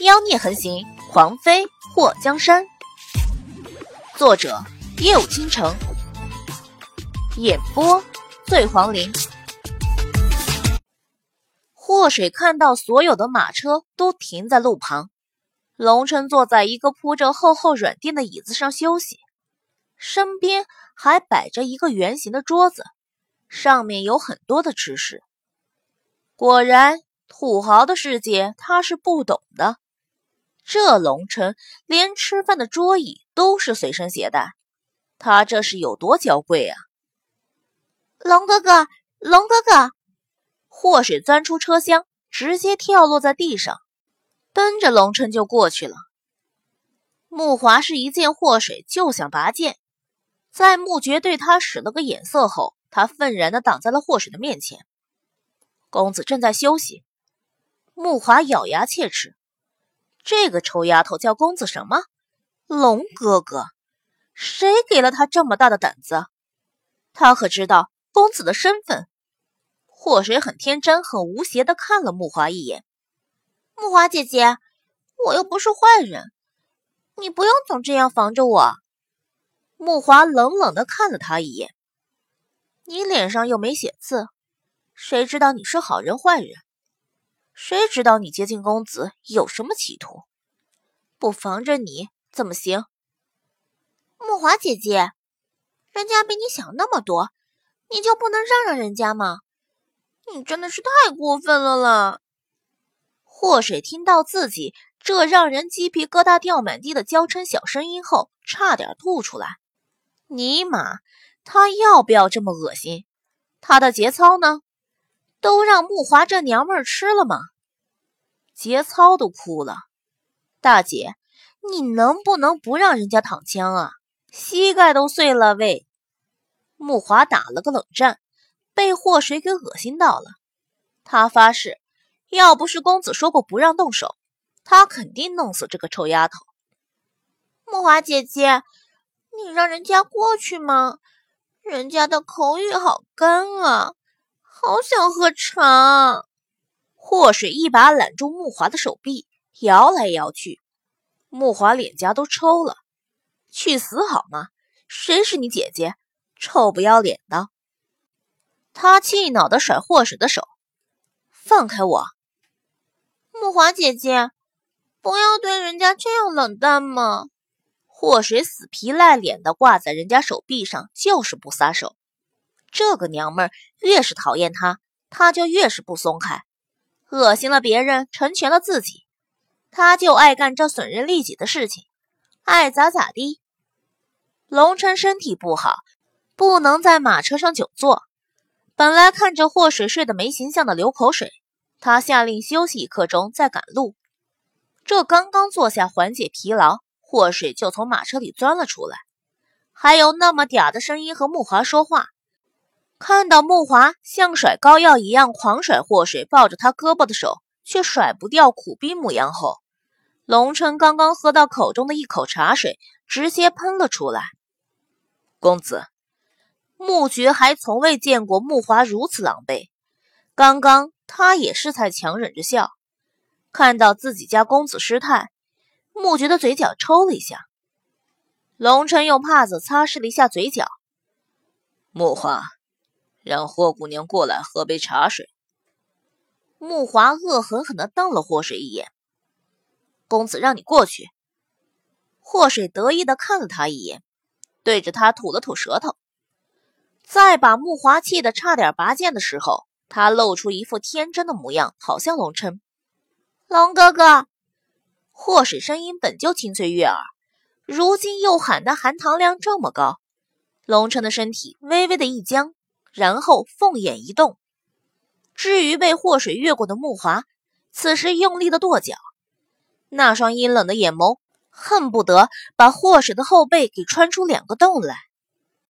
妖孽横行，狂妃祸江山。作者：夜舞倾城，演播：醉黄林。祸水看到所有的马车都停在路旁，龙琛坐在一个铺着厚厚软垫的椅子上休息，身边还摆着一个圆形的桌子，上面有很多的吃食。果然，土豪的世界他是不懂的。这龙琛连吃饭的桌椅都是随身携带，他这是有多娇贵啊！龙哥哥，龙哥哥，祸水钻出车厢，直接跳落在地上，奔着龙琛就过去了。木华是一见祸水就想拔剑，在木绝对他使了个眼色后，他愤然的挡在了祸水的面前。公子正在休息，木华咬牙切齿。这个臭丫头叫公子什么？龙哥哥？谁给了他这么大的胆子？他可知道公子的身份？祸水很天真、很无邪的看了木华一眼。木华姐姐，我又不是坏人，你不用总这样防着我。木华冷冷的看了他一眼。你脸上又没写字，谁知道你是好人坏人？谁知道你接近公子有什么企图？不防着你怎么行？木华姐姐，人家比你想那么多，你就不能让让人家吗？你真的是太过分了啦！祸水听到自己这让人鸡皮疙瘩掉满地的娇嗔小声音后，差点吐出来。尼玛，他要不要这么恶心？他的节操呢？都让木华这娘们儿吃了吗？节操都哭了。大姐，你能不能不让人家躺枪啊？膝盖都碎了喂！木华打了个冷战，被祸水给恶心到了。他发誓，要不是公子说过不让动手，他肯定弄死这个臭丫头。木华姐姐，你让人家过去吗？人家的口语好干啊。好想喝茶！祸水一把揽住木华的手臂，摇来摇去。木华脸颊都抽了。去死好吗？谁是你姐姐？臭不要脸的！他气恼的甩祸水的手，放开我！木华姐姐，不要对人家这样冷淡嘛！祸水死皮赖脸的挂在人家手臂上，就是不撒手。这个娘们儿越是讨厌他，他就越是不松开，恶心了别人，成全了自己，他就爱干这损人利己的事情，爱咋咋地。龙琛身体不好，不能在马车上久坐。本来看着祸水睡得没形象的流口水，他下令休息一刻钟再赶路。这刚刚坐下缓解疲劳，祸水就从马车里钻了出来，还有那么嗲的声音和木华说话。看到木华像甩膏药一样狂甩祸水抱着他胳膊的手，却甩不掉苦逼模样后，龙琛刚刚喝到口中的一口茶水，直接喷了出来。公子，木觉还从未见过木华如此狼狈。刚刚他也是在强忍着笑，看到自己家公子失态，木觉的嘴角抽了一下。龙琛用帕子擦拭了一下嘴角，木华。让霍姑娘过来喝杯茶水。木华恶狠狠地瞪了霍水一眼。公子让你过去。霍水得意地看了他一眼，对着他吐了吐舌头。在把木华气得差点拔剑的时候，他露出一副天真的模样，跑向龙琛。龙哥哥，霍水声音本就清脆悦耳，如今又喊的含糖量这么高，龙琛的身体微微的一僵。然后凤眼一动，至于被祸水越过的木华，此时用力的跺脚，那双阴冷的眼眸恨不得把祸水的后背给穿出两个洞来。